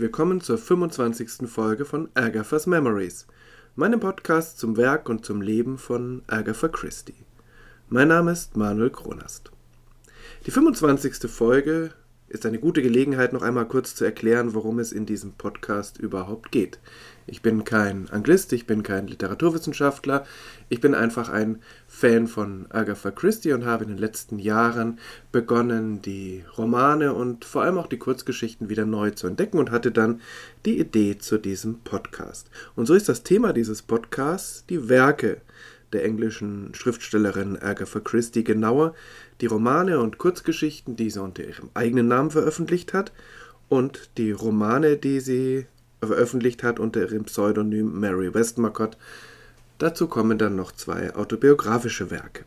willkommen zur 25. Folge von Agatha's Memories, meinem Podcast zum Werk und zum Leben von Agatha Christie. Mein Name ist Manuel Kronast. Die 25. Folge ist eine gute Gelegenheit, noch einmal kurz zu erklären, worum es in diesem Podcast überhaupt geht. Ich bin kein Anglist, ich bin kein Literaturwissenschaftler, ich bin einfach ein Fan von Agatha Christie und habe in den letzten Jahren begonnen, die Romane und vor allem auch die Kurzgeschichten wieder neu zu entdecken und hatte dann die Idee zu diesem Podcast. Und so ist das Thema dieses Podcasts die Werke der englischen Schriftstellerin Agatha Christie genauer die Romane und Kurzgeschichten, die sie unter ihrem eigenen Namen veröffentlicht hat, und die Romane, die sie veröffentlicht hat unter ihrem Pseudonym Mary Westmacott. Dazu kommen dann noch zwei autobiografische Werke.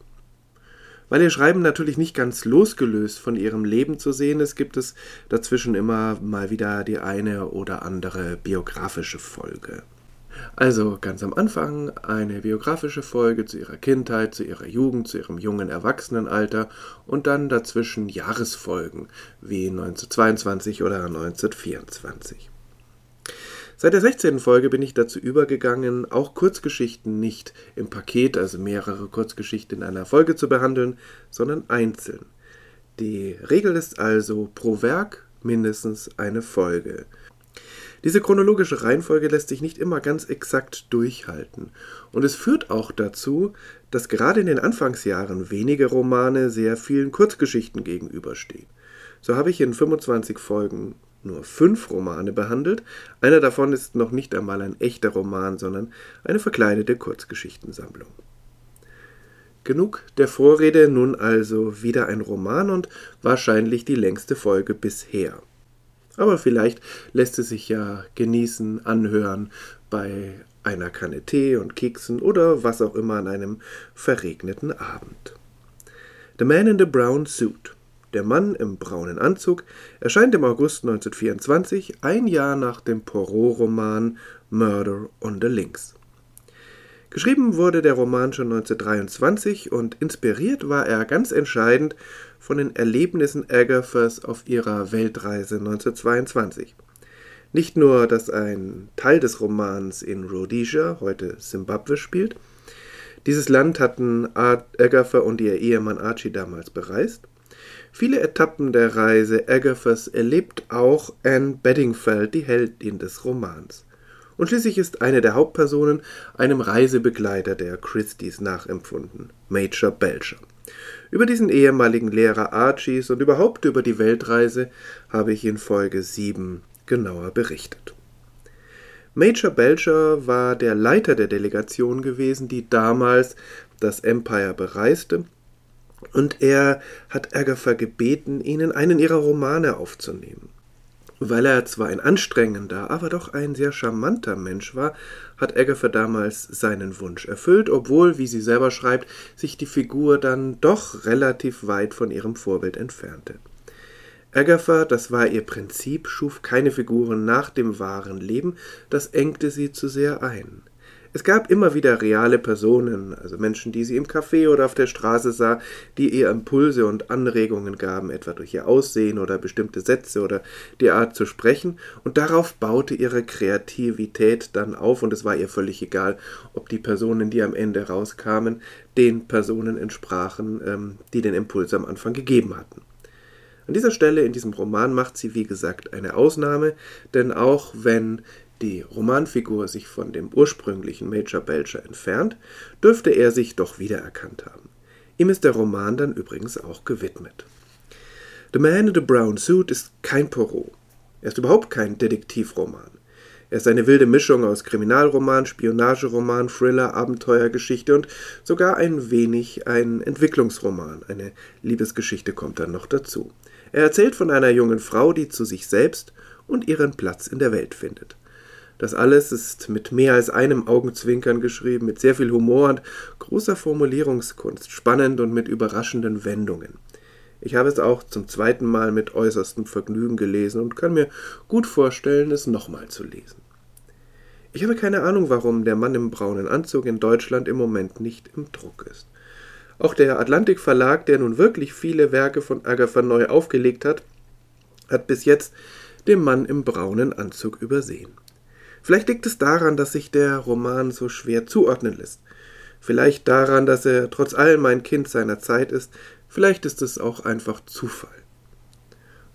Weil ihr Schreiben natürlich nicht ganz losgelöst von ihrem Leben zu sehen ist, gibt es dazwischen immer mal wieder die eine oder andere biografische Folge. Also ganz am Anfang eine biografische Folge zu ihrer Kindheit, zu ihrer Jugend, zu ihrem jungen Erwachsenenalter und dann dazwischen Jahresfolgen wie 1922 oder 1924. Seit der 16. Folge bin ich dazu übergegangen, auch Kurzgeschichten nicht im Paket, also mehrere Kurzgeschichten in einer Folge zu behandeln, sondern einzeln. Die Regel ist also pro Werk mindestens eine Folge. Diese chronologische Reihenfolge lässt sich nicht immer ganz exakt durchhalten. Und es führt auch dazu, dass gerade in den Anfangsjahren wenige Romane sehr vielen Kurzgeschichten gegenüberstehen. So habe ich in 25 Folgen nur fünf Romane behandelt. Einer davon ist noch nicht einmal ein echter Roman, sondern eine verkleidete Kurzgeschichtensammlung. Genug der Vorrede, nun also wieder ein Roman und wahrscheinlich die längste Folge bisher. Aber vielleicht lässt es sich ja genießen, anhören bei einer Kanne Tee und Keksen oder was auch immer an einem verregneten Abend. The Man in the Brown Suit, der Mann im braunen Anzug, erscheint im August 1924, ein Jahr nach dem Poirot-Roman Murder on the Links. Geschrieben wurde der Roman schon 1923 und inspiriert war er ganz entscheidend von den Erlebnissen Agathas auf ihrer Weltreise 1922. Nicht nur, dass ein Teil des Romans in Rhodesia, heute Simbabwe, spielt. Dieses Land hatten Agatha und ihr Ehemann Archie damals bereist. Viele Etappen der Reise Agathas erlebt auch Anne Bedingfeld, die Heldin des Romans. Und schließlich ist eine der Hauptpersonen einem Reisebegleiter der Christies nachempfunden, Major Belcher. Über diesen ehemaligen Lehrer Archies und überhaupt über die Weltreise habe ich in Folge 7 genauer berichtet. Major Belcher war der Leiter der Delegation gewesen, die damals das Empire bereiste, und er hat Agatha gebeten, ihnen einen ihrer Romane aufzunehmen. Weil er zwar ein anstrengender, aber doch ein sehr charmanter Mensch war, hat Agatha damals seinen Wunsch erfüllt, obwohl, wie sie selber schreibt, sich die Figur dann doch relativ weit von ihrem Vorbild entfernte. Agatha, das war ihr Prinzip, schuf keine Figuren nach dem wahren Leben, das engte sie zu sehr ein. Es gab immer wieder reale Personen, also Menschen, die sie im Café oder auf der Straße sah, die ihr Impulse und Anregungen gaben, etwa durch ihr Aussehen oder bestimmte Sätze oder die Art zu sprechen, und darauf baute ihre Kreativität dann auf, und es war ihr völlig egal, ob die Personen, die am Ende rauskamen, den Personen entsprachen, ähm, die den Impuls am Anfang gegeben hatten. An dieser Stelle in diesem Roman macht sie, wie gesagt, eine Ausnahme, denn auch wenn die Romanfigur sich von dem ursprünglichen Major Belcher entfernt, dürfte er sich doch wiedererkannt haben. Ihm ist der Roman dann übrigens auch gewidmet. The Man in the Brown Suit ist kein Poirot. Er ist überhaupt kein Detektivroman. Er ist eine wilde Mischung aus Kriminalroman, Spionageroman, Thriller, Abenteuergeschichte und sogar ein wenig ein Entwicklungsroman. Eine Liebesgeschichte kommt dann noch dazu. Er erzählt von einer jungen Frau, die zu sich selbst und ihren Platz in der Welt findet. Das alles ist mit mehr als einem Augenzwinkern geschrieben, mit sehr viel Humor und großer Formulierungskunst, spannend und mit überraschenden Wendungen. Ich habe es auch zum zweiten Mal mit äußerstem Vergnügen gelesen und kann mir gut vorstellen, es nochmal zu lesen. Ich habe keine Ahnung, warum der Mann im braunen Anzug in Deutschland im Moment nicht im Druck ist. Auch der Atlantik Verlag, der nun wirklich viele Werke von Agatha neu aufgelegt hat, hat bis jetzt dem Mann im braunen Anzug übersehen. Vielleicht liegt es daran, dass sich der Roman so schwer zuordnen lässt. Vielleicht daran, dass er trotz allem ein Kind seiner Zeit ist. Vielleicht ist es auch einfach Zufall.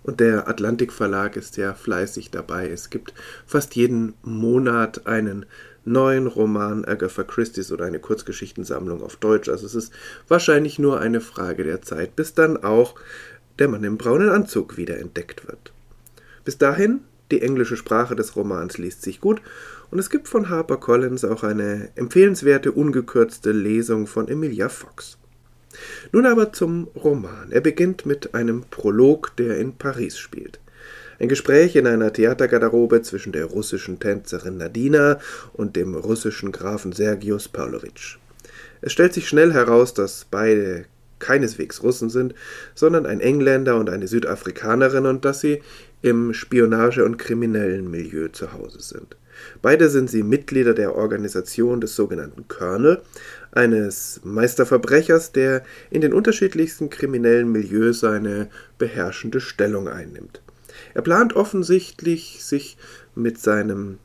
Und der Atlantik Verlag ist ja fleißig dabei. Es gibt fast jeden Monat einen neuen Roman Agatha Christie's oder eine Kurzgeschichtensammlung auf Deutsch. Also es ist wahrscheinlich nur eine Frage der Zeit, bis dann auch der Mann im braunen Anzug wieder entdeckt wird. Bis dahin, die englische Sprache des Romans liest sich gut und es gibt von HarperCollins auch eine empfehlenswerte ungekürzte Lesung von Emilia Fox. Nun aber zum Roman. Er beginnt mit einem Prolog, der in Paris spielt. Ein Gespräch in einer Theatergarderobe zwischen der russischen Tänzerin Nadina und dem russischen Grafen Sergius Pawlowitsch. Es stellt sich schnell heraus, dass beide keineswegs Russen sind, sondern ein Engländer und eine Südafrikanerin und dass sie im Spionage- und kriminellen Milieu zu Hause sind. Beide sind sie Mitglieder der Organisation des sogenannten Colonel, eines Meisterverbrechers, der in den unterschiedlichsten kriminellen Milieus eine beherrschende Stellung einnimmt. Er plant offensichtlich, sich mit seinem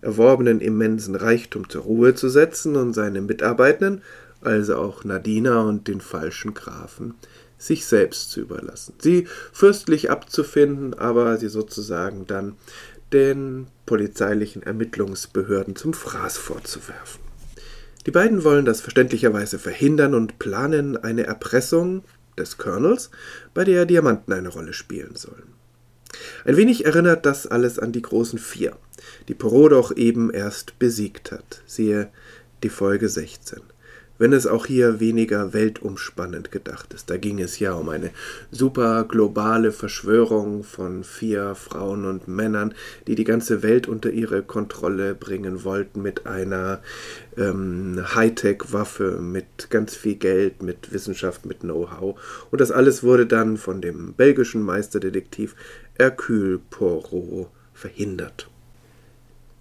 erworbenen immensen Reichtum zur Ruhe zu setzen und seine Mitarbeitenden, also auch Nadina und den falschen Grafen, sich selbst zu überlassen, sie fürstlich abzufinden, aber sie sozusagen dann den polizeilichen Ermittlungsbehörden zum Fraß vorzuwerfen. Die beiden wollen das verständlicherweise verhindern und planen eine Erpressung des Colonels, bei der Diamanten eine Rolle spielen sollen. Ein wenig erinnert das alles an die großen Vier, die Perrault doch eben erst besiegt hat. Siehe die Folge 16 wenn es auch hier weniger weltumspannend gedacht ist. Da ging es ja um eine super globale Verschwörung von vier Frauen und Männern, die die ganze Welt unter ihre Kontrolle bringen wollten mit einer ähm, Hightech-Waffe, mit ganz viel Geld, mit Wissenschaft, mit Know-how. Und das alles wurde dann von dem belgischen Meisterdetektiv Hercule Poirot verhindert.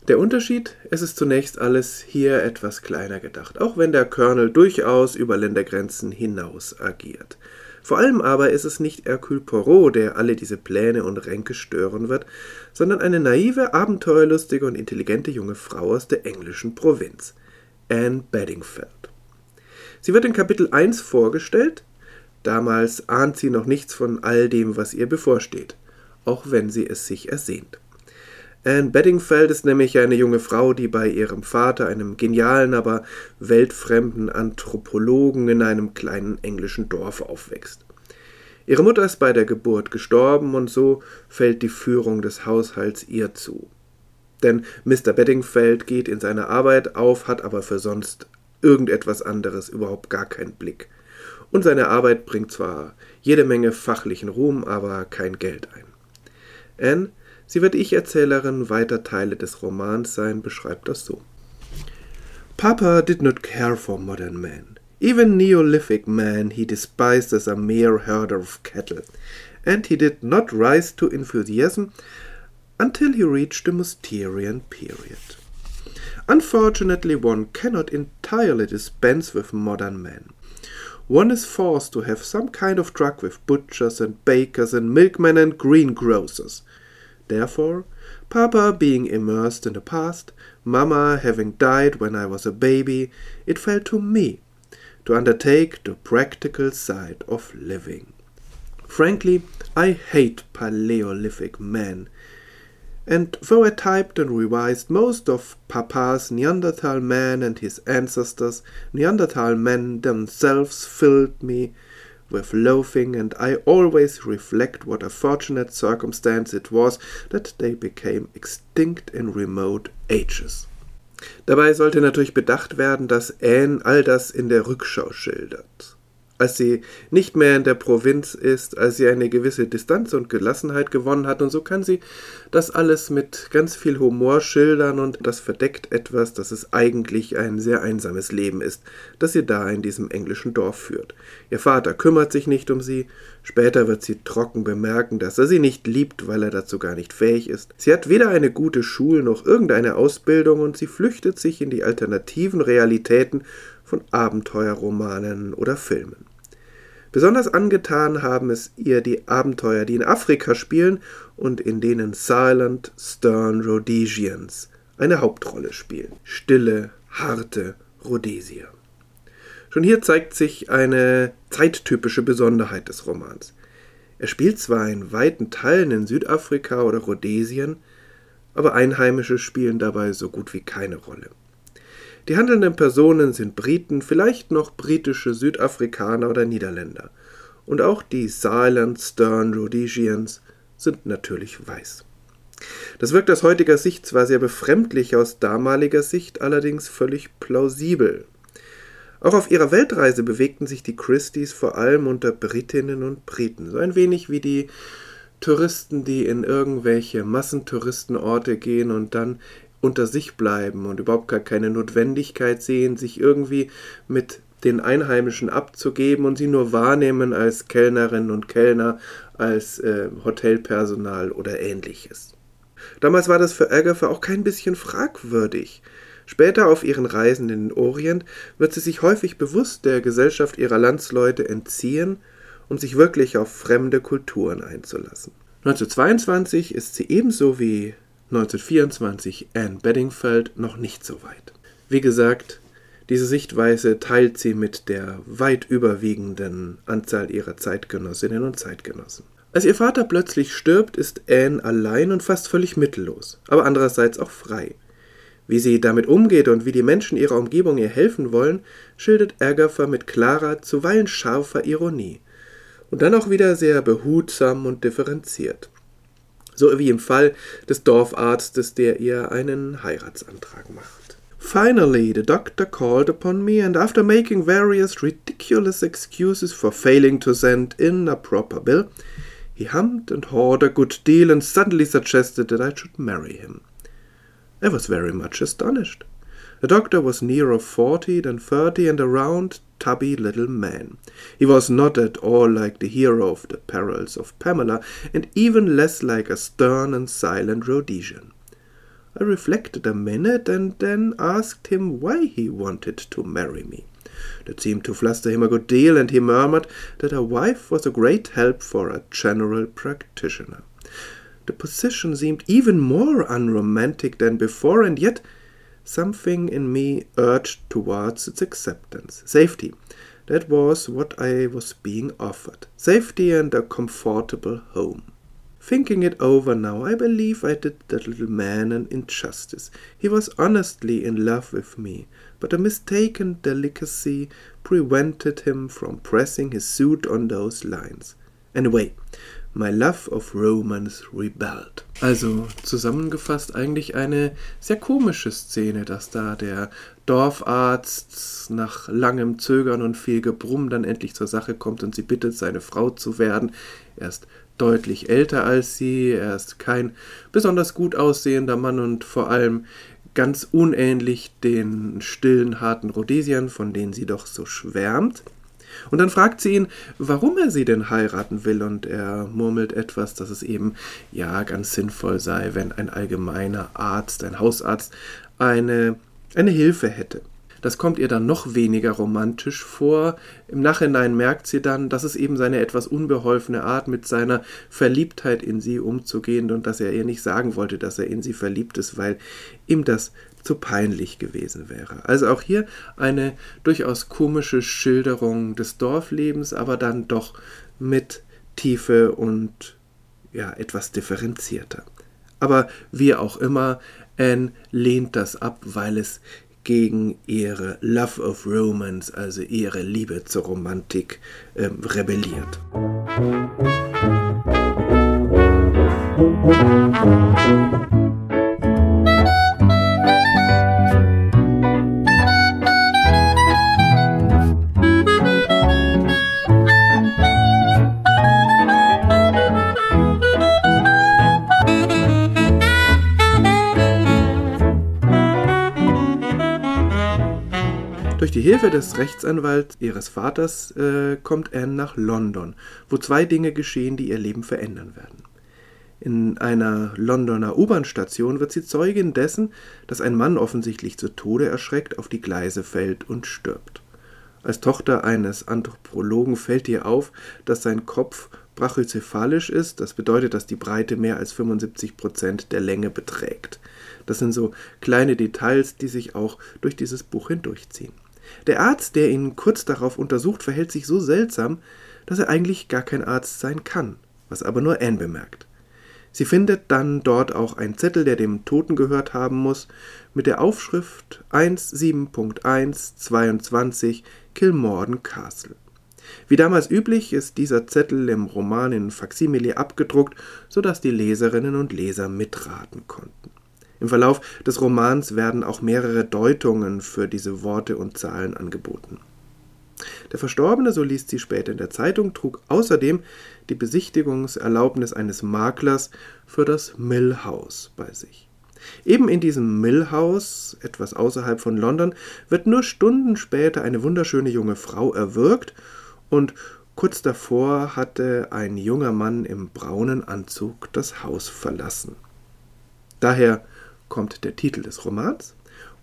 Der Unterschied, es ist zunächst alles hier etwas kleiner gedacht, auch wenn der Colonel durchaus über Ländergrenzen hinaus agiert. Vor allem aber ist es nicht Hercule Poirot, der alle diese Pläne und Ränke stören wird, sondern eine naive, abenteuerlustige und intelligente junge Frau aus der englischen Provinz, Anne Bedingfeld. Sie wird in Kapitel 1 vorgestellt, damals ahnt sie noch nichts von all dem, was ihr bevorsteht, auch wenn sie es sich ersehnt. Anne Bedingfeld ist nämlich eine junge Frau, die bei ihrem Vater, einem genialen, aber weltfremden Anthropologen in einem kleinen englischen Dorf aufwächst. Ihre Mutter ist bei der Geburt gestorben und so fällt die Führung des Haushalts ihr zu. Denn Mr. Bedingfeld geht in seine Arbeit auf, hat aber für sonst irgendetwas anderes überhaupt gar keinen Blick. Und seine Arbeit bringt zwar jede Menge fachlichen Ruhm, aber kein Geld ein. Anne Sie wird Ich-Erzählerin weiter Teile des Romans sein, beschreibt das so. Papa did not care for modern men. Even Neolithic man he despised as a mere herder of cattle, and he did not rise to enthusiasm until he reached the Mousterian period. Unfortunately, one cannot entirely dispense with modern men. One is forced to have some kind of truck with butchers and bakers and milkmen and greengrocers. Therefore, Papa being immersed in the past, Mamma having died when I was a baby, it fell to me to undertake the practical side of living. Frankly, I hate Paleolithic men, and though I typed and revised most of Papa's Neanderthal man and his ancestors, Neanderthal men themselves filled me with loathing, and I always reflect what a fortunate circumstance it was that they became extinct in remote ages. Dabei sollte natürlich bedacht werden, dass Anne all das in der Rückschau schildert als sie nicht mehr in der Provinz ist, als sie eine gewisse Distanz und Gelassenheit gewonnen hat. Und so kann sie das alles mit ganz viel Humor schildern und das verdeckt etwas, dass es eigentlich ein sehr einsames Leben ist, das sie da in diesem englischen Dorf führt. Ihr Vater kümmert sich nicht um sie, später wird sie trocken bemerken, dass er sie nicht liebt, weil er dazu gar nicht fähig ist. Sie hat weder eine gute Schule noch irgendeine Ausbildung und sie flüchtet sich in die alternativen Realitäten von Abenteuerromanen oder Filmen. Besonders angetan haben es ihr die Abenteuer, die in Afrika spielen und in denen Silent, Stern Rhodesians eine Hauptrolle spielen. Stille, harte Rhodesier. Schon hier zeigt sich eine zeittypische Besonderheit des Romans. Er spielt zwar in weiten Teilen in Südafrika oder Rhodesien, aber Einheimische spielen dabei so gut wie keine Rolle. Die handelnden Personen sind Briten, vielleicht noch britische Südafrikaner oder Niederländer. Und auch die Silent Stern Rhodesians sind natürlich weiß. Das wirkt aus heutiger Sicht zwar sehr befremdlich, aus damaliger Sicht allerdings völlig plausibel. Auch auf ihrer Weltreise bewegten sich die Christies vor allem unter Britinnen und Briten, so ein wenig wie die Touristen, die in irgendwelche Massentouristenorte gehen und dann unter sich bleiben und überhaupt gar keine Notwendigkeit sehen, sich irgendwie mit den Einheimischen abzugeben und sie nur wahrnehmen als Kellnerinnen und Kellner, als äh, Hotelpersonal oder ähnliches. Damals war das für Agatha auch kein bisschen fragwürdig. Später auf ihren Reisen in den Orient wird sie sich häufig bewusst der Gesellschaft ihrer Landsleute entziehen, um sich wirklich auf fremde Kulturen einzulassen. 1922 ist sie ebenso wie 1924 Anne Bedingfeld noch nicht so weit. Wie gesagt, diese Sichtweise teilt sie mit der weit überwiegenden Anzahl ihrer Zeitgenossinnen und Zeitgenossen. Als ihr Vater plötzlich stirbt, ist Anne allein und fast völlig mittellos, aber andererseits auch frei. Wie sie damit umgeht und wie die Menschen ihrer Umgebung ihr helfen wollen, schildert Agatha mit klarer, zuweilen scharfer Ironie. Und dann auch wieder sehr behutsam und differenziert so wie im Fall des Dorfarztes, der ihr einen Heiratsantrag macht. Finally, the doctor called upon me, and after making various ridiculous excuses for failing to send in a proper bill, he hummed and hawed a good deal and suddenly suggested that I should marry him. I was very much astonished. The doctor was nearer forty than thirty and a round, tubby little man. He was not at all like the hero of the perils of Pamela, and even less like a stern and silent Rhodesian. I reflected a minute and then asked him why he wanted to marry me. That seemed to fluster him a good deal, and he murmured that a wife was a great help for a general practitioner. The position seemed even more unromantic than before, and yet Something in me urged towards its acceptance. Safety. That was what I was being offered. Safety and a comfortable home. Thinking it over now, I believe I did that little man an injustice. He was honestly in love with me, but a mistaken delicacy prevented him from pressing his suit on those lines. Anyway, My Love of Romance rebelled. Also zusammengefasst eigentlich eine sehr komische Szene, dass da der Dorfarzt nach langem Zögern und viel Gebrumm dann endlich zur Sache kommt und sie bittet, seine Frau zu werden. Er ist deutlich älter als sie, er ist kein besonders gut aussehender Mann und vor allem ganz unähnlich den stillen, harten Rhodesiern, von denen sie doch so schwärmt. Und dann fragt sie ihn, warum er sie denn heiraten will, und er murmelt etwas, dass es eben ja ganz sinnvoll sei, wenn ein allgemeiner Arzt, ein Hausarzt, eine, eine Hilfe hätte. Das kommt ihr dann noch weniger romantisch vor. Im Nachhinein merkt sie dann, dass es eben seine etwas unbeholfene Art mit seiner Verliebtheit in sie umzugehen und dass er ihr nicht sagen wollte, dass er in sie verliebt ist, weil ihm das zu peinlich gewesen wäre. Also auch hier eine durchaus komische Schilderung des Dorflebens, aber dann doch mit Tiefe und ja, etwas differenzierter. Aber wie auch immer, Anne lehnt das ab, weil es gegen ihre Love of Romance, also ihre Liebe zur Romantik, äh, rebelliert. Musik Durch die Hilfe des Rechtsanwalts ihres Vaters äh, kommt Anne nach London, wo zwei Dinge geschehen, die ihr Leben verändern werden. In einer Londoner U-Bahn-Station wird sie Zeugin dessen, dass ein Mann offensichtlich zu Tode erschreckt auf die Gleise fällt und stirbt. Als Tochter eines Anthropologen fällt ihr auf, dass sein Kopf brachycephalisch ist. Das bedeutet, dass die Breite mehr als 75 Prozent der Länge beträgt. Das sind so kleine Details, die sich auch durch dieses Buch hindurchziehen. Der Arzt, der ihn kurz darauf untersucht, verhält sich so seltsam, dass er eigentlich gar kein Arzt sein kann, was aber nur Anne bemerkt. Sie findet dann dort auch einen Zettel, der dem Toten gehört haben muss, mit der Aufschrift 17.122 Kilmorden Castle. Wie damals üblich ist dieser Zettel im Roman in Faksimile abgedruckt, sodass die Leserinnen und Leser mitraten konnten. Im Verlauf des Romans werden auch mehrere Deutungen für diese Worte und Zahlen angeboten. Der Verstorbene, so liest sie später in der Zeitung, trug außerdem die Besichtigungserlaubnis eines Maklers für das Mill House bei sich. Eben in diesem Mill House, etwas außerhalb von London, wird nur Stunden später eine wunderschöne junge Frau erwürgt und kurz davor hatte ein junger Mann im braunen Anzug das Haus verlassen. Daher kommt der Titel des Romans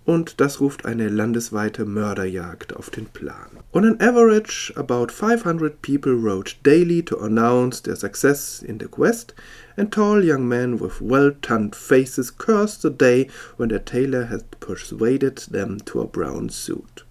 und das ruft eine landesweite Mörderjagd auf den Plan. On an average, about 500 people wrote daily to announce their success in the quest, and tall young men with well-tanned faces cursed the day when their tailor had persuaded them to a brown suit.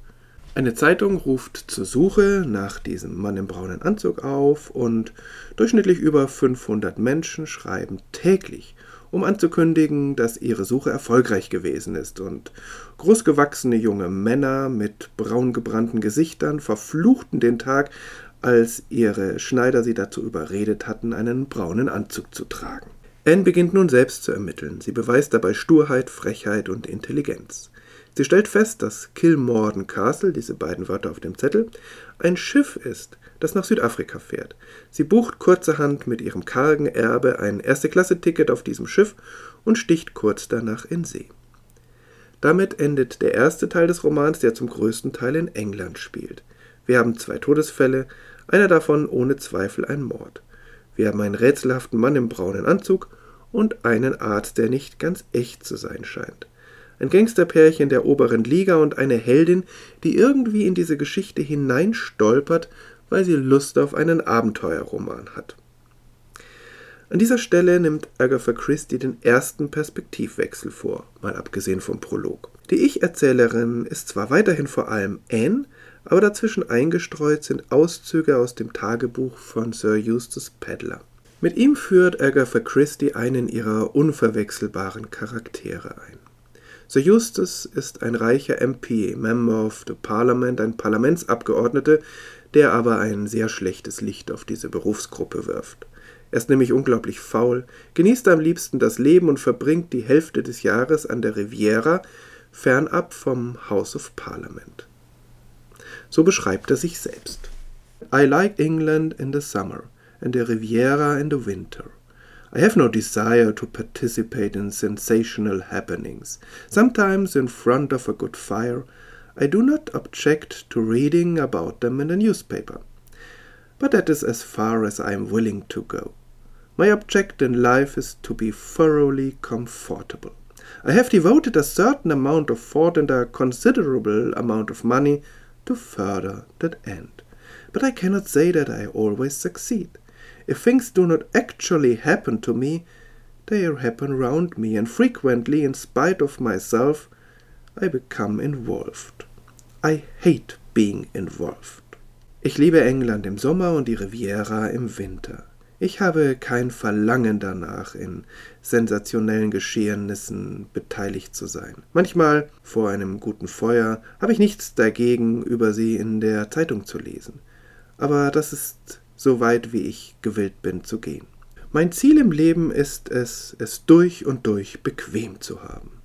Eine Zeitung ruft zur Suche nach diesem Mann im braunen Anzug auf und durchschnittlich über 500 Menschen schreiben täglich um anzukündigen, dass ihre Suche erfolgreich gewesen ist, und großgewachsene junge Männer mit braungebrannten Gesichtern verfluchten den Tag, als ihre Schneider sie dazu überredet hatten, einen braunen Anzug zu tragen. Anne beginnt nun selbst zu ermitteln. Sie beweist dabei Sturheit, Frechheit und Intelligenz. Sie stellt fest, dass Kilmorden Castle, diese beiden Wörter auf dem Zettel, ein Schiff ist, das nach Südafrika fährt. Sie bucht kurzerhand mit ihrem kargen Erbe ein Erste-Klasse-Ticket auf diesem Schiff und sticht kurz danach in See. Damit endet der erste Teil des Romans, der zum größten Teil in England spielt. Wir haben zwei Todesfälle, einer davon ohne Zweifel ein Mord. Wir haben einen rätselhaften Mann im braunen Anzug und einen Arzt, der nicht ganz echt zu sein scheint ein Gangsterpärchen der oberen Liga und eine Heldin, die irgendwie in diese Geschichte hineinstolpert, weil sie Lust auf einen Abenteuerroman hat. An dieser Stelle nimmt Agatha Christie den ersten Perspektivwechsel vor, mal abgesehen vom Prolog. Die Ich-Erzählerin ist zwar weiterhin vor allem Anne, aber dazwischen eingestreut sind Auszüge aus dem Tagebuch von Sir Eustace Pedler. Mit ihm führt Agatha Christie einen ihrer unverwechselbaren Charaktere ein. Sir Eustace ist ein reicher MP, Member of the Parliament, ein Parlamentsabgeordneter, der aber ein sehr schlechtes Licht auf diese Berufsgruppe wirft. Er ist nämlich unglaublich faul, genießt am liebsten das Leben und verbringt die Hälfte des Jahres an der Riviera, fernab vom House of Parliament. So beschreibt er sich selbst. I like England in the summer and the Riviera in the winter. I have no desire to participate in sensational happenings. Sometimes, in front of a good fire, I do not object to reading about them in a newspaper. But that is as far as I am willing to go. My object in life is to be thoroughly comfortable. I have devoted a certain amount of thought and a considerable amount of money to further that end. But I cannot say that I always succeed. If things do not actually happen to me, they happen round me, and frequently, in spite of myself, I become involved. I hate being involved. Ich liebe England im Sommer und die Riviera im Winter. Ich habe kein Verlangen danach, in sensationellen Geschehnissen beteiligt zu sein. Manchmal, vor einem guten Feuer, habe ich nichts dagegen, über sie in der Zeitung zu lesen. Aber das ist so weit wie ich gewillt bin zu gehen. Mein Ziel im Leben ist es, es durch und durch bequem zu haben.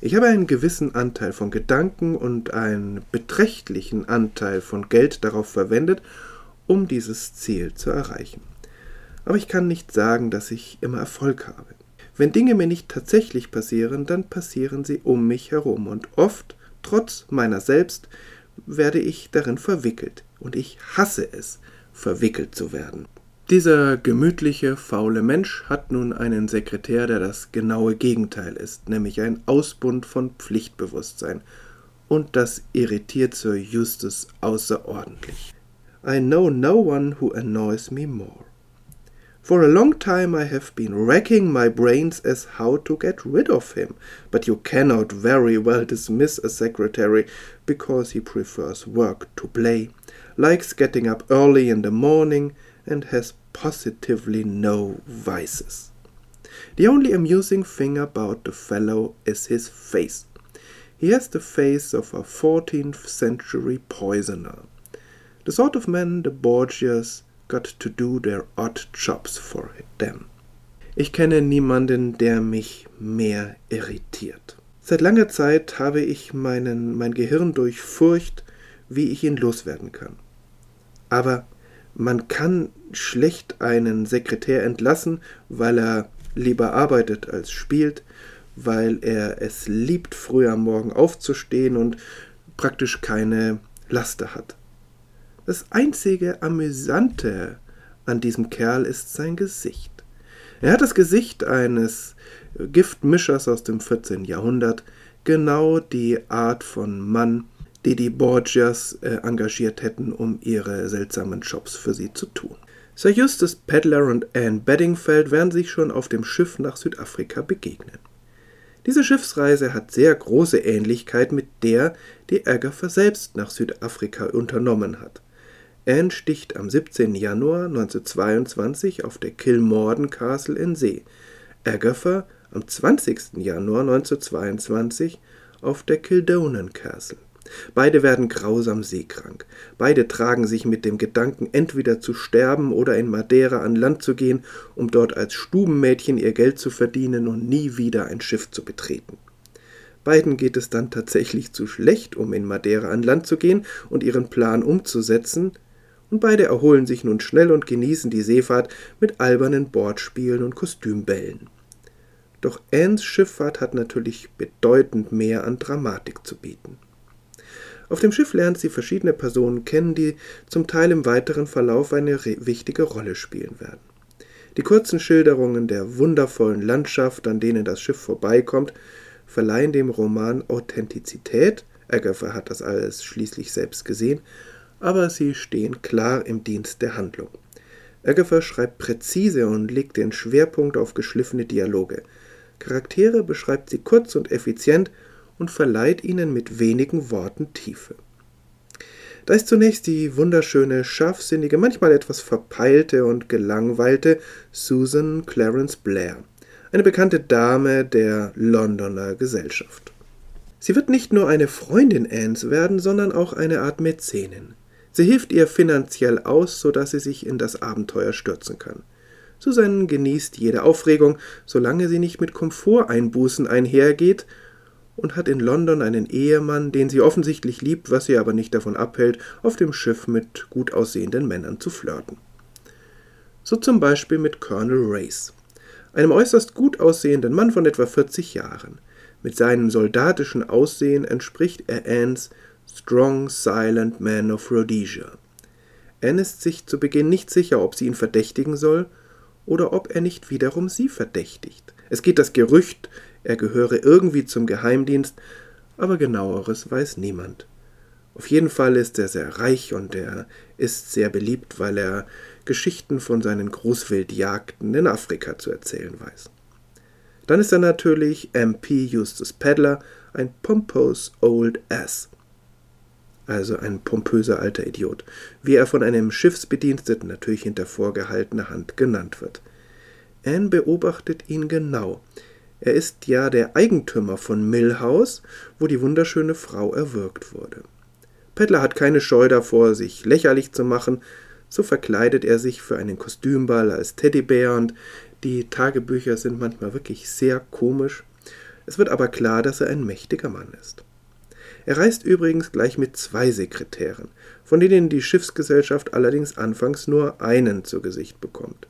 Ich habe einen gewissen Anteil von Gedanken und einen beträchtlichen Anteil von Geld darauf verwendet, um dieses Ziel zu erreichen. Aber ich kann nicht sagen, dass ich immer Erfolg habe. Wenn Dinge mir nicht tatsächlich passieren, dann passieren sie um mich herum und oft, trotz meiner selbst, werde ich darin verwickelt und ich hasse es, verwickelt zu werden. Dieser gemütliche, faule Mensch hat nun einen Sekretär, der das genaue Gegenteil ist, nämlich ein Ausbund von Pflichtbewusstsein und das irritiert Sir Eustace außerordentlich. I know no one who annoys me more. For a long time I have been racking my brains as how to get rid of him, but you cannot very well dismiss a secretary because he prefers work to play, likes getting up early in the morning, and has positively no vices. The only amusing thing about the fellow is his face. He has the face of a fourteenth century poisoner. The sort of man the Borgias got to do their odd jobs for them. Ich kenne niemanden, der mich mehr irritiert. Seit langer Zeit habe ich meinen, mein Gehirn durchfurcht, wie ich ihn loswerden kann. Aber man kann schlecht einen Sekretär entlassen, weil er lieber arbeitet als spielt, weil er es liebt, früh am Morgen aufzustehen und praktisch keine Laster hat. Das einzige Amüsante an diesem Kerl ist sein Gesicht. Er hat das Gesicht eines Giftmischers aus dem 14. Jahrhundert, genau die Art von Mann, die die Borgias äh, engagiert hätten, um ihre seltsamen Jobs für sie zu tun. Sir Justus Pedler und Anne Beddingfeld werden sich schon auf dem Schiff nach Südafrika begegnen. Diese Schiffsreise hat sehr große Ähnlichkeit mit der, die Agatha selbst nach Südafrika unternommen hat. Anne sticht am 17. Januar 1922 auf der Kilmorden Castle in See, Agatha am 20. Januar 1922 auf der Kildonan Castle. Beide werden grausam seekrank. Beide tragen sich mit dem Gedanken, entweder zu sterben oder in Madeira an Land zu gehen, um dort als Stubenmädchen ihr Geld zu verdienen und nie wieder ein Schiff zu betreten. Beiden geht es dann tatsächlich zu schlecht, um in Madeira an Land zu gehen und ihren Plan umzusetzen, und beide erholen sich nun schnell und genießen die Seefahrt mit albernen Bordspielen und Kostümbällen. Doch Annes Schifffahrt hat natürlich bedeutend mehr an Dramatik zu bieten. Auf dem Schiff lernt sie verschiedene Personen kennen, die zum Teil im weiteren Verlauf eine wichtige Rolle spielen werden. Die kurzen Schilderungen der wundervollen Landschaft, an denen das Schiff vorbeikommt, verleihen dem Roman Authentizität. Agatha hat das alles schließlich selbst gesehen aber sie stehen klar im Dienst der Handlung. Agatha schreibt präzise und legt den Schwerpunkt auf geschliffene Dialoge. Charaktere beschreibt sie kurz und effizient und verleiht ihnen mit wenigen Worten Tiefe. Da ist zunächst die wunderschöne, scharfsinnige, manchmal etwas verpeilte und gelangweilte Susan Clarence Blair, eine bekannte Dame der Londoner Gesellschaft. Sie wird nicht nur eine Freundin Annes werden, sondern auch eine Art Mäzenin. Sie hilft ihr finanziell aus, so dass sie sich in das Abenteuer stürzen kann. Susan genießt jede Aufregung, solange sie nicht mit Komforteinbußen einhergeht, und hat in London einen Ehemann, den sie offensichtlich liebt, was sie aber nicht davon abhält, auf dem Schiff mit gut aussehenden Männern zu flirten. So zum Beispiel mit Colonel Race, einem äußerst gut aussehenden Mann von etwa 40 Jahren. Mit seinem soldatischen Aussehen entspricht er Annes Strong Silent Man of Rhodesia. Anne ist sich zu Beginn nicht sicher, ob sie ihn verdächtigen soll oder ob er nicht wiederum sie verdächtigt. Es geht das Gerücht, er gehöre irgendwie zum Geheimdienst, aber genaueres weiß niemand. Auf jeden Fall ist er sehr reich und er ist sehr beliebt, weil er Geschichten von seinen Großwildjagden in Afrika zu erzählen weiß. Dann ist er natürlich MP Justus Peddler, ein pompous old ass also ein pompöser alter Idiot, wie er von einem Schiffsbediensteten natürlich hinter vorgehaltener Hand genannt wird. Anne beobachtet ihn genau. Er ist ja der Eigentümer von Mill House, wo die wunderschöne Frau erwürgt wurde. Peddler hat keine Scheu davor, sich lächerlich zu machen, so verkleidet er sich für einen Kostümball als Teddybär und die Tagebücher sind manchmal wirklich sehr komisch. Es wird aber klar, dass er ein mächtiger Mann ist. Er reist übrigens gleich mit zwei Sekretären, von denen die Schiffsgesellschaft allerdings anfangs nur einen zu Gesicht bekommt.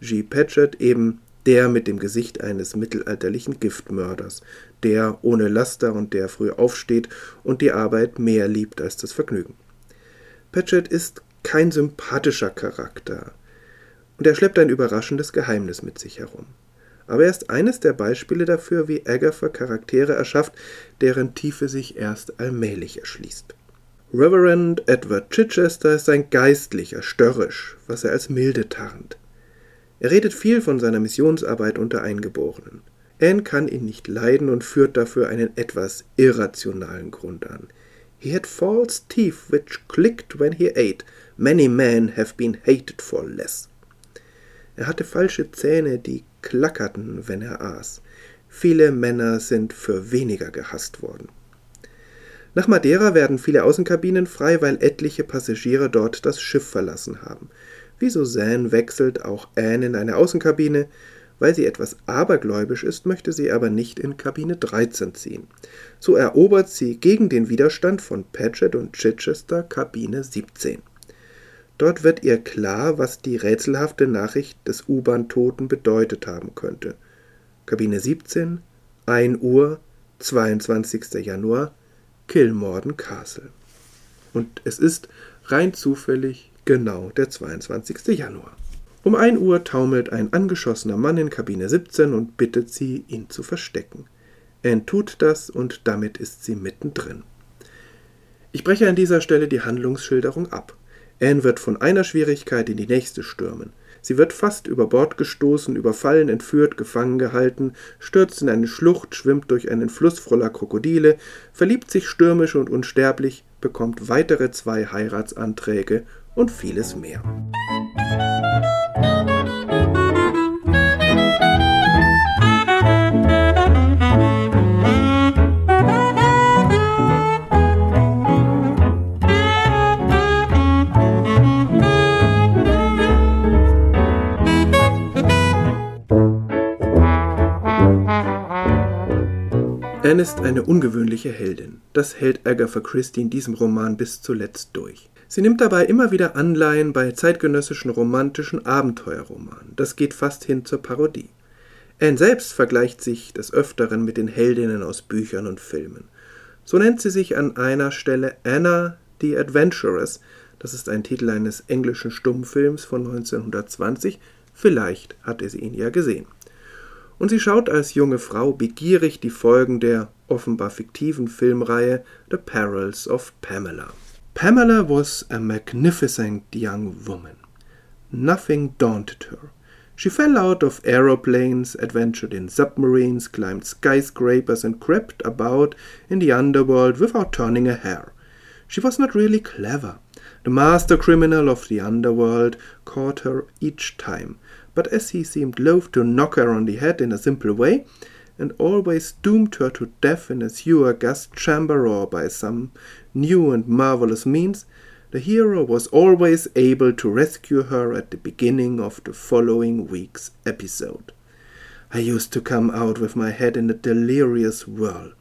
G. Patchett eben der mit dem Gesicht eines mittelalterlichen Giftmörders, der ohne Laster und der früh aufsteht und die Arbeit mehr liebt als das Vergnügen. Patchett ist kein sympathischer Charakter, und er schleppt ein überraschendes Geheimnis mit sich herum. aber er ist eines der Beispiele dafür, wie Agatha Charaktere erschafft, deren Tiefe sich erst allmählich erschließt. Reverend Edward Chichester ist ein Geistlicher, störrisch, was er als milde tarnt. Er redet viel von seiner Missionsarbeit unter Eingeborenen. Anne kann ihn nicht leiden und führt dafür einen etwas irrationalen Grund an. He had false teeth which clicked when he ate. Many men have been hated for less. Er hatte falsche Zähne, die klackerten, wenn er aß. Viele Männer sind für weniger gehasst worden. Nach Madeira werden viele Außenkabinen frei, weil etliche Passagiere dort das Schiff verlassen haben. Wie Suzanne wechselt auch Anne in eine Außenkabine. Weil sie etwas abergläubisch ist, möchte sie aber nicht in Kabine 13 ziehen. So erobert sie gegen den Widerstand von Paget und Chichester Kabine 17. Dort wird ihr klar, was die rätselhafte Nachricht des U-Bahn-Toten bedeutet haben könnte. Kabine 17, 1 Uhr, 22. Januar, Kilmorden Castle. Und es ist rein zufällig genau der 22. Januar. Um 1 Uhr taumelt ein angeschossener Mann in Kabine 17 und bittet sie, ihn zu verstecken. Anne tut das und damit ist sie mittendrin. Ich breche an dieser Stelle die Handlungsschilderung ab. Anne wird von einer Schwierigkeit in die nächste stürmen. Sie wird fast über Bord gestoßen, überfallen, entführt, gefangen gehalten, stürzt in eine Schlucht, schwimmt durch einen Fluss voller Krokodile, verliebt sich stürmisch und unsterblich, bekommt weitere zwei Heiratsanträge und vieles mehr. Anne ist eine ungewöhnliche Heldin. Das hält Agatha Christie in diesem Roman bis zuletzt durch. Sie nimmt dabei immer wieder Anleihen bei zeitgenössischen romantischen Abenteuerromanen. Das geht fast hin zur Parodie. Anne selbst vergleicht sich des Öfteren mit den Heldinnen aus Büchern und Filmen. So nennt sie sich an einer Stelle Anna the Adventuress. Das ist ein Titel eines englischen Stummfilms von 1920. Vielleicht hat er sie ihn ja gesehen und sie schaut als junge Frau begierig die Folgen der offenbar fiktiven Filmreihe The Perils of Pamela. Pamela was a magnificent young woman. Nothing daunted her. She fell out of aeroplanes, adventured in submarines, climbed skyscrapers, and crept about in the underworld without turning a hair. She was not really clever. The master criminal of the underworld caught her each time, but as he seemed loath to knock her on the head in a simple way, and always doomed her to death in a sewer gas chamber or by some new and marvelous means, the hero was always able to rescue her at the beginning of the following week's episode. I used to come out with my head in a delirious whirl,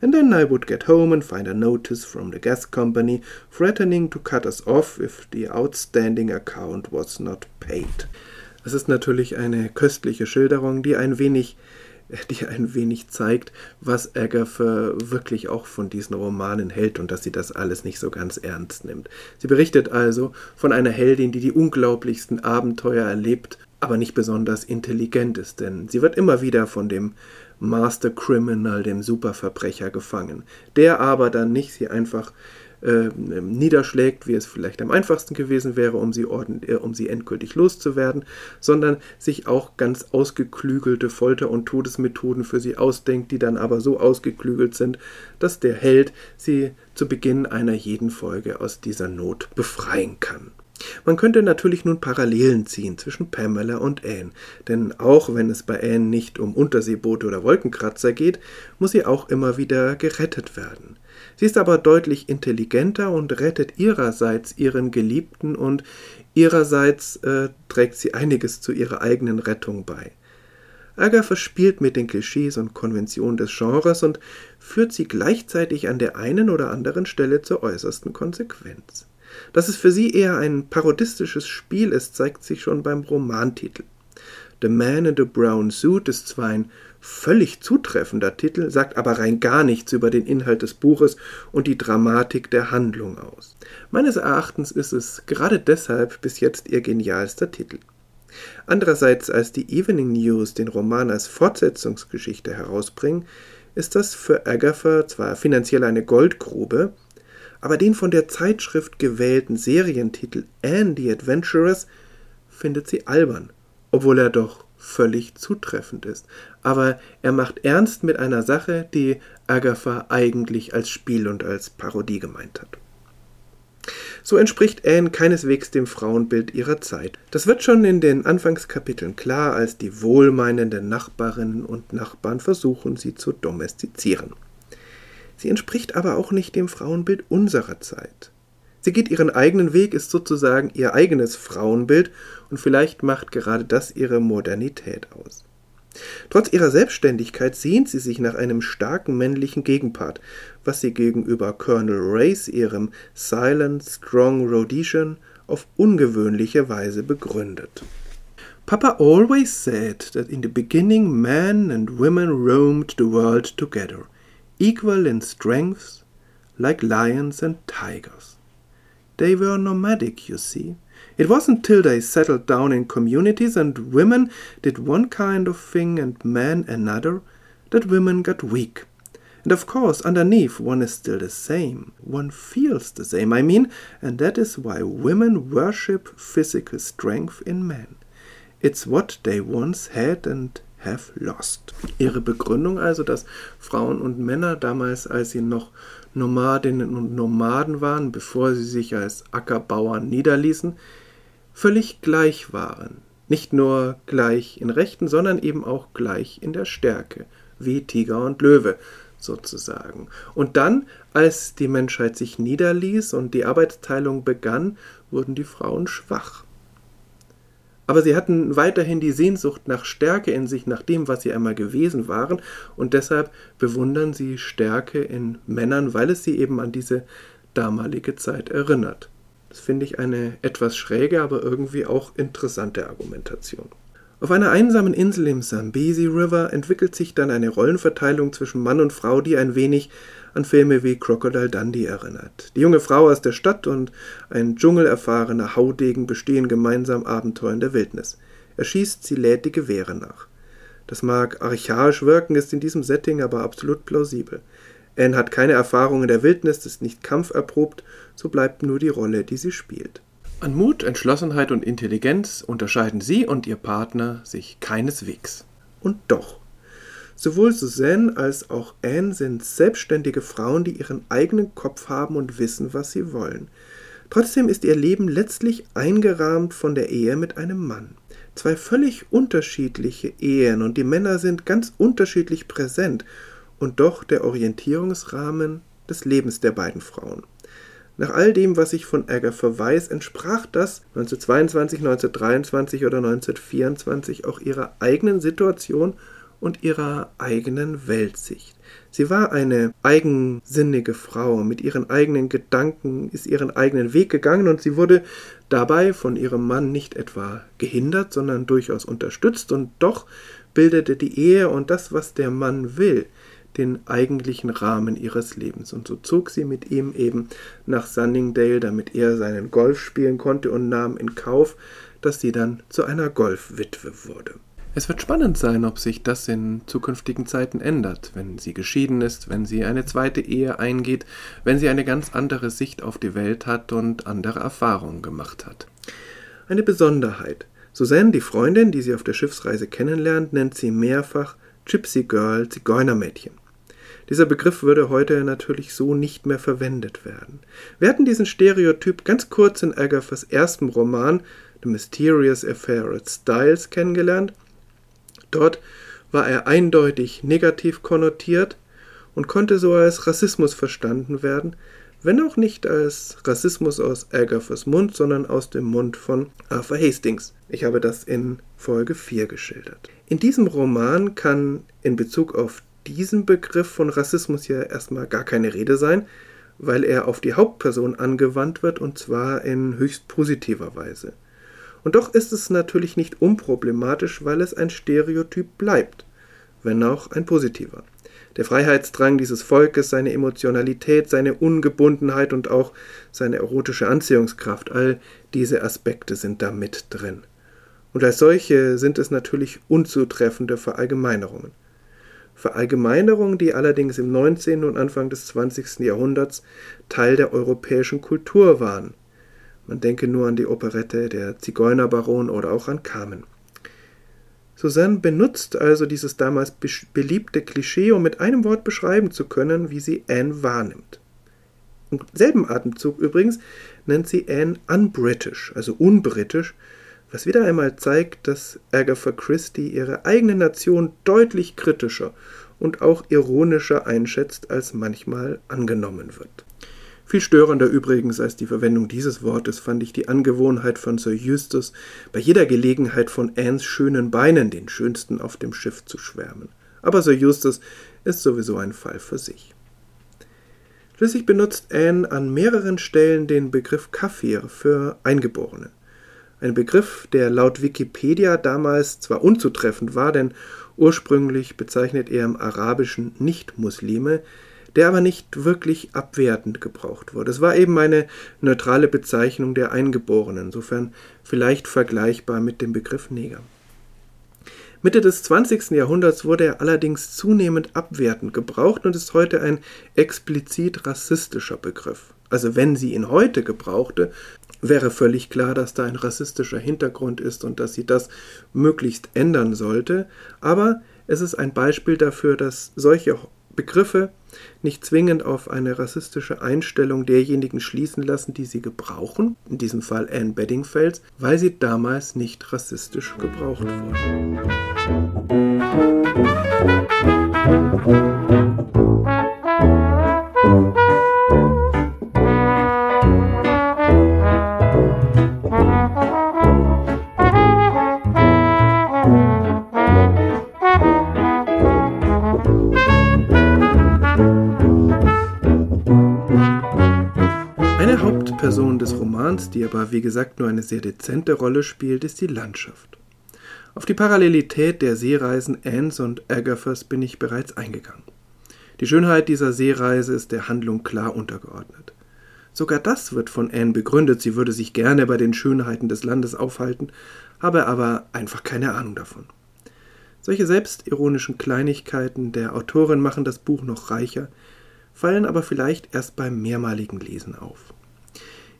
and then I would get home and find a notice from the gas company threatening to cut us off if the outstanding account was not paid. Es ist natürlich eine köstliche Schilderung, die ein wenig die ein wenig zeigt, was Agatha wirklich auch von diesen Romanen hält und dass sie das alles nicht so ganz ernst nimmt. Sie berichtet also von einer Heldin, die die unglaublichsten Abenteuer erlebt, aber nicht besonders intelligent ist, denn sie wird immer wieder von dem Master Criminal, dem Superverbrecher, gefangen, der aber dann nicht sie einfach äh, niederschlägt, wie es vielleicht am einfachsten gewesen wäre, um sie, äh, um sie endgültig loszuwerden, sondern sich auch ganz ausgeklügelte Folter- und Todesmethoden für sie ausdenkt, die dann aber so ausgeklügelt sind, dass der Held sie zu Beginn einer jeden Folge aus dieser Not befreien kann. Man könnte natürlich nun Parallelen ziehen zwischen Pamela und Anne, denn auch wenn es bei Anne nicht um Unterseeboote oder Wolkenkratzer geht, muss sie auch immer wieder gerettet werden. Sie ist aber deutlich intelligenter und rettet ihrerseits ihren Geliebten und ihrerseits äh, trägt sie einiges zu ihrer eigenen Rettung bei. Agatha spielt mit den Klischees und Konventionen des Genres und führt sie gleichzeitig an der einen oder anderen Stelle zur äußersten Konsequenz. Dass es für sie eher ein parodistisches Spiel ist, zeigt sich schon beim Romantitel. The Man in the Brown Suit ist zwar ein völlig zutreffender Titel, sagt aber rein gar nichts über den Inhalt des Buches und die Dramatik der Handlung aus. Meines Erachtens ist es gerade deshalb bis jetzt ihr genialster Titel. Andererseits, als die Evening News den Roman als Fortsetzungsgeschichte herausbringen, ist das für Agatha zwar finanziell eine Goldgrube, aber den von der Zeitschrift gewählten Serientitel Anne the Adventurous findet sie albern, obwohl er doch völlig zutreffend ist. Aber er macht ernst mit einer Sache, die Agatha eigentlich als Spiel und als Parodie gemeint hat. So entspricht Anne keineswegs dem Frauenbild ihrer Zeit. Das wird schon in den Anfangskapiteln klar, als die wohlmeinenden Nachbarinnen und Nachbarn versuchen, sie zu domestizieren. Sie entspricht aber auch nicht dem Frauenbild unserer Zeit. Sie geht ihren eigenen Weg, ist sozusagen ihr eigenes Frauenbild und vielleicht macht gerade das ihre Modernität aus. Trotz ihrer Selbstständigkeit sehnt sie sich nach einem starken männlichen Gegenpart, was sie gegenüber Colonel Race, ihrem Silent, Strong Rhodesian, auf ungewöhnliche Weise begründet. Papa always said that in the beginning men and women roamed the world together, equal in strength, like lions and tigers. They were nomadic, you see. It wasn't till they settled down in communities and women did one kind of thing and men another that women got weak. And of course, underneath, one is still the same. One feels the same, I mean, and that is why women worship physical strength in men. It's what they once had and have lost. Ihre Begründung also, dass Frauen und Männer damals, als sie noch Nomadinnen und Nomaden waren, bevor sie sich als Ackerbauern niederließen, völlig gleich waren. Nicht nur gleich in Rechten, sondern eben auch gleich in der Stärke, wie Tiger und Löwe sozusagen. Und dann, als die Menschheit sich niederließ und die Arbeitsteilung begann, wurden die Frauen schwach. Aber sie hatten weiterhin die Sehnsucht nach Stärke in sich, nach dem, was sie einmal gewesen waren, und deshalb bewundern sie Stärke in Männern, weil es sie eben an diese damalige Zeit erinnert. Das finde ich eine etwas schräge, aber irgendwie auch interessante Argumentation. Auf einer einsamen Insel im Zambesi River entwickelt sich dann eine Rollenverteilung zwischen Mann und Frau, die ein wenig an Filme wie Crocodile Dundee erinnert. Die junge Frau aus der Stadt und ein dschungelerfahrener Haudegen bestehen gemeinsam Abenteuer in der Wildnis. Er schießt, sie lädt die Gewehre nach. Das mag archaisch wirken, ist in diesem Setting aber absolut plausibel. Anne hat keine Erfahrung in der Wildnis, ist nicht kampferprobt, so bleibt nur die Rolle, die sie spielt. An Mut, Entschlossenheit und Intelligenz unterscheiden sie und ihr Partner sich keineswegs. Und doch, Sowohl Suzanne als auch Anne sind selbstständige Frauen, die ihren eigenen Kopf haben und wissen, was sie wollen. Trotzdem ist ihr Leben letztlich eingerahmt von der Ehe mit einem Mann. Zwei völlig unterschiedliche Ehen und die Männer sind ganz unterschiedlich präsent und doch der Orientierungsrahmen des Lebens der beiden Frauen. Nach all dem, was ich von Agatha weiß, entsprach das 1922, 1923 oder 1924 auch ihrer eigenen Situation und ihrer eigenen Weltsicht. Sie war eine eigensinnige Frau, mit ihren eigenen Gedanken ist ihren eigenen Weg gegangen und sie wurde dabei von ihrem Mann nicht etwa gehindert, sondern durchaus unterstützt und doch bildete die Ehe und das, was der Mann will, den eigentlichen Rahmen ihres Lebens. Und so zog sie mit ihm eben nach Sunningdale, damit er seinen Golf spielen konnte und nahm in Kauf, dass sie dann zu einer Golfwitwe wurde. Es wird spannend sein, ob sich das in zukünftigen Zeiten ändert, wenn sie geschieden ist, wenn sie eine zweite Ehe eingeht, wenn sie eine ganz andere Sicht auf die Welt hat und andere Erfahrungen gemacht hat. Eine Besonderheit. Susanne, die Freundin, die sie auf der Schiffsreise kennenlernt, nennt sie mehrfach Gypsy Girl, Zigeunermädchen. Dieser Begriff würde heute natürlich so nicht mehr verwendet werden. Wir hatten diesen Stereotyp ganz kurz in Agathas ersten Roman The Mysterious Affair at Styles kennengelernt Dort war er eindeutig negativ konnotiert und konnte so als Rassismus verstanden werden, wenn auch nicht als Rassismus aus Agathas Mund, sondern aus dem Mund von Arthur Hastings. Ich habe das in Folge 4 geschildert. In diesem Roman kann in Bezug auf diesen Begriff von Rassismus ja erstmal gar keine Rede sein, weil er auf die Hauptperson angewandt wird und zwar in höchst positiver Weise. Und doch ist es natürlich nicht unproblematisch, weil es ein Stereotyp bleibt, wenn auch ein positiver. Der Freiheitsdrang dieses Volkes, seine Emotionalität, seine Ungebundenheit und auch seine erotische Anziehungskraft, all diese Aspekte sind da mit drin. Und als solche sind es natürlich unzutreffende Verallgemeinerungen. Verallgemeinerungen, die allerdings im 19. und Anfang des 20. Jahrhunderts Teil der europäischen Kultur waren. Man denke nur an die Operette Der Zigeunerbaron oder auch an Carmen. Susanne benutzt also dieses damals beliebte Klischee, um mit einem Wort beschreiben zu können, wie sie Anne wahrnimmt. Im selben Atemzug übrigens nennt sie Anne unbritish, also unbritisch, was wieder einmal zeigt, dass Agatha Christie ihre eigene Nation deutlich kritischer und auch ironischer einschätzt, als manchmal angenommen wird. Viel störender übrigens als die Verwendung dieses Wortes fand ich die Angewohnheit von Sir Eustace, bei jeder Gelegenheit von Annes schönen Beinen, den schönsten auf dem Schiff, zu schwärmen. Aber Sir Eustace ist sowieso ein Fall für sich. Schließlich benutzt Anne an mehreren Stellen den Begriff Kafir für Eingeborene. Ein Begriff, der laut Wikipedia damals zwar unzutreffend war, denn ursprünglich bezeichnet er im Arabischen Nicht-Muslime, der aber nicht wirklich abwertend gebraucht wurde. Es war eben eine neutrale Bezeichnung der Eingeborenen, insofern vielleicht vergleichbar mit dem Begriff Neger. Mitte des 20. Jahrhunderts wurde er allerdings zunehmend abwertend gebraucht und ist heute ein explizit rassistischer Begriff. Also wenn sie ihn heute gebrauchte, wäre völlig klar, dass da ein rassistischer Hintergrund ist und dass sie das möglichst ändern sollte. Aber es ist ein Beispiel dafür, dass solche Begriffe nicht zwingend auf eine rassistische Einstellung derjenigen schließen lassen, die sie gebrauchen, in diesem Fall Anne Beddingfels, weil sie damals nicht rassistisch gebraucht wurden. Hauptperson des Romans, die aber wie gesagt nur eine sehr dezente Rolle spielt, ist die Landschaft. Auf die Parallelität der Seereisen Annes und Agathas bin ich bereits eingegangen. Die Schönheit dieser Seereise ist der Handlung klar untergeordnet. Sogar das wird von Anne begründet, sie würde sich gerne bei den Schönheiten des Landes aufhalten, habe aber einfach keine Ahnung davon. Solche selbstironischen Kleinigkeiten der Autorin machen das Buch noch reicher, fallen aber vielleicht erst beim mehrmaligen Lesen auf.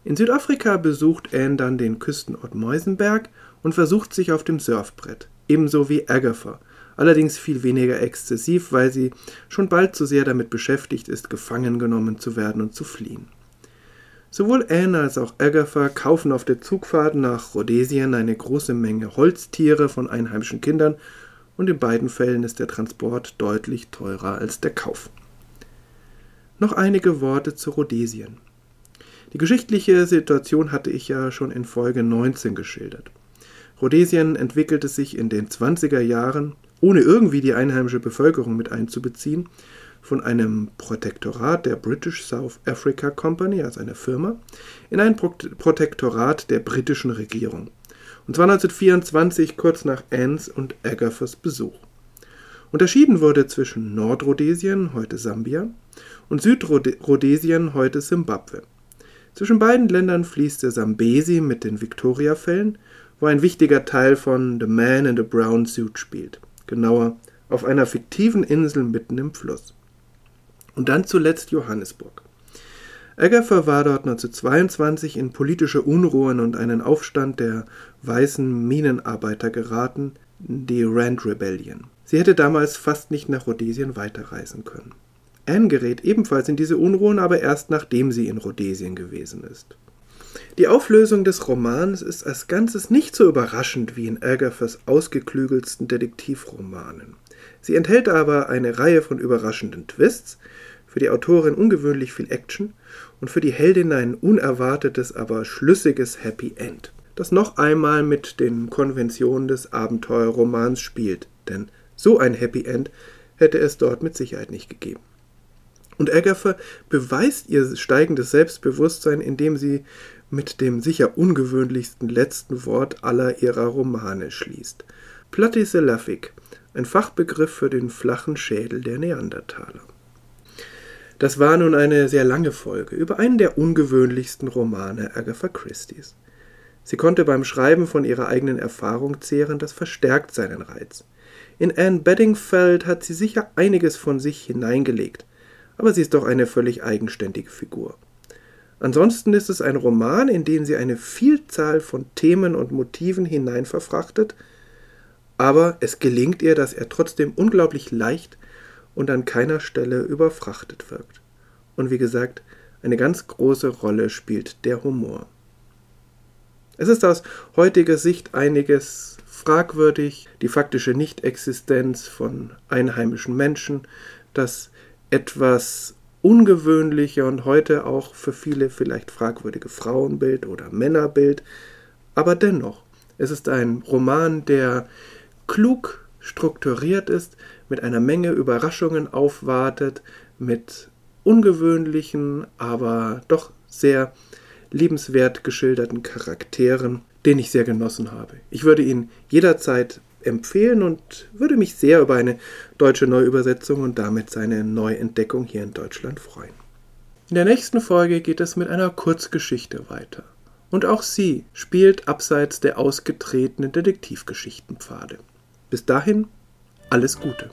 In Südafrika besucht Anne dann den Küstenort Meusenberg und versucht sich auf dem Surfbrett, ebenso wie Agatha, allerdings viel weniger exzessiv, weil sie schon bald zu sehr damit beschäftigt ist, gefangen genommen zu werden und zu fliehen. Sowohl Anne als auch Agatha kaufen auf der Zugfahrt nach Rhodesien eine große Menge Holztiere von einheimischen Kindern und in beiden Fällen ist der Transport deutlich teurer als der Kauf. Noch einige Worte zu Rhodesien. Die geschichtliche Situation hatte ich ja schon in Folge 19 geschildert. Rhodesien entwickelte sich in den 20er Jahren, ohne irgendwie die einheimische Bevölkerung mit einzubeziehen, von einem Protektorat der British South Africa Company, also einer Firma, in ein Protektorat der britischen Regierung. Und zwar 1924, kurz nach Annes und Agathas Besuch. Unterschieden wurde zwischen Nordrhodesien, heute Sambia, und Südrhodesien, heute Simbabwe. Zwischen beiden Ländern fließt der Sambesi mit den Victoriafällen, wo ein wichtiger Teil von The Man in the Brown Suit spielt. Genauer, auf einer fiktiven Insel mitten im Fluss. Und dann zuletzt Johannesburg. Agatha war dort 1922 in politische Unruhen und einen Aufstand der weißen Minenarbeiter geraten, die Rand Rebellion. Sie hätte damals fast nicht nach Rhodesien weiterreisen können. Anne gerät ebenfalls in diese Unruhen, aber erst nachdem sie in Rhodesien gewesen ist. Die Auflösung des Romans ist als Ganzes nicht so überraschend wie in Agathas ausgeklügelsten Detektivromanen. Sie enthält aber eine Reihe von überraschenden Twists, für die Autorin ungewöhnlich viel Action und für die Heldin ein unerwartetes, aber schlüssiges Happy End, das noch einmal mit den Konventionen des Abenteuerromans spielt, denn so ein Happy End hätte es dort mit Sicherheit nicht gegeben. Und Agatha beweist ihr steigendes Selbstbewusstsein, indem sie mit dem sicher ungewöhnlichsten letzten Wort aller ihrer Romane schließt. Platyselaphic, ein Fachbegriff für den flachen Schädel der Neandertaler. Das war nun eine sehr lange Folge über einen der ungewöhnlichsten Romane Agatha Christie's. Sie konnte beim Schreiben von ihrer eigenen Erfahrung zehren, das verstärkt seinen Reiz. In Anne Bedingfeld hat sie sicher einiges von sich hineingelegt, aber sie ist doch eine völlig eigenständige Figur. Ansonsten ist es ein Roman, in den sie eine Vielzahl von Themen und Motiven hineinverfrachtet, aber es gelingt ihr, dass er trotzdem unglaublich leicht und an keiner Stelle überfrachtet wirkt. Und wie gesagt, eine ganz große Rolle spielt der Humor. Es ist aus heutiger Sicht einiges fragwürdig, die faktische Nichtexistenz von einheimischen Menschen, das etwas ungewöhnliche und heute auch für viele vielleicht fragwürdige Frauenbild oder Männerbild, aber dennoch, es ist ein Roman, der klug strukturiert ist, mit einer Menge Überraschungen aufwartet, mit ungewöhnlichen, aber doch sehr liebenswert geschilderten Charakteren, den ich sehr genossen habe. Ich würde ihn jederzeit empfehlen und würde mich sehr über eine deutsche Neuübersetzung und damit seine Neuentdeckung hier in Deutschland freuen. In der nächsten Folge geht es mit einer Kurzgeschichte weiter. Und auch sie spielt abseits der ausgetretenen Detektivgeschichtenpfade. Bis dahin alles Gute.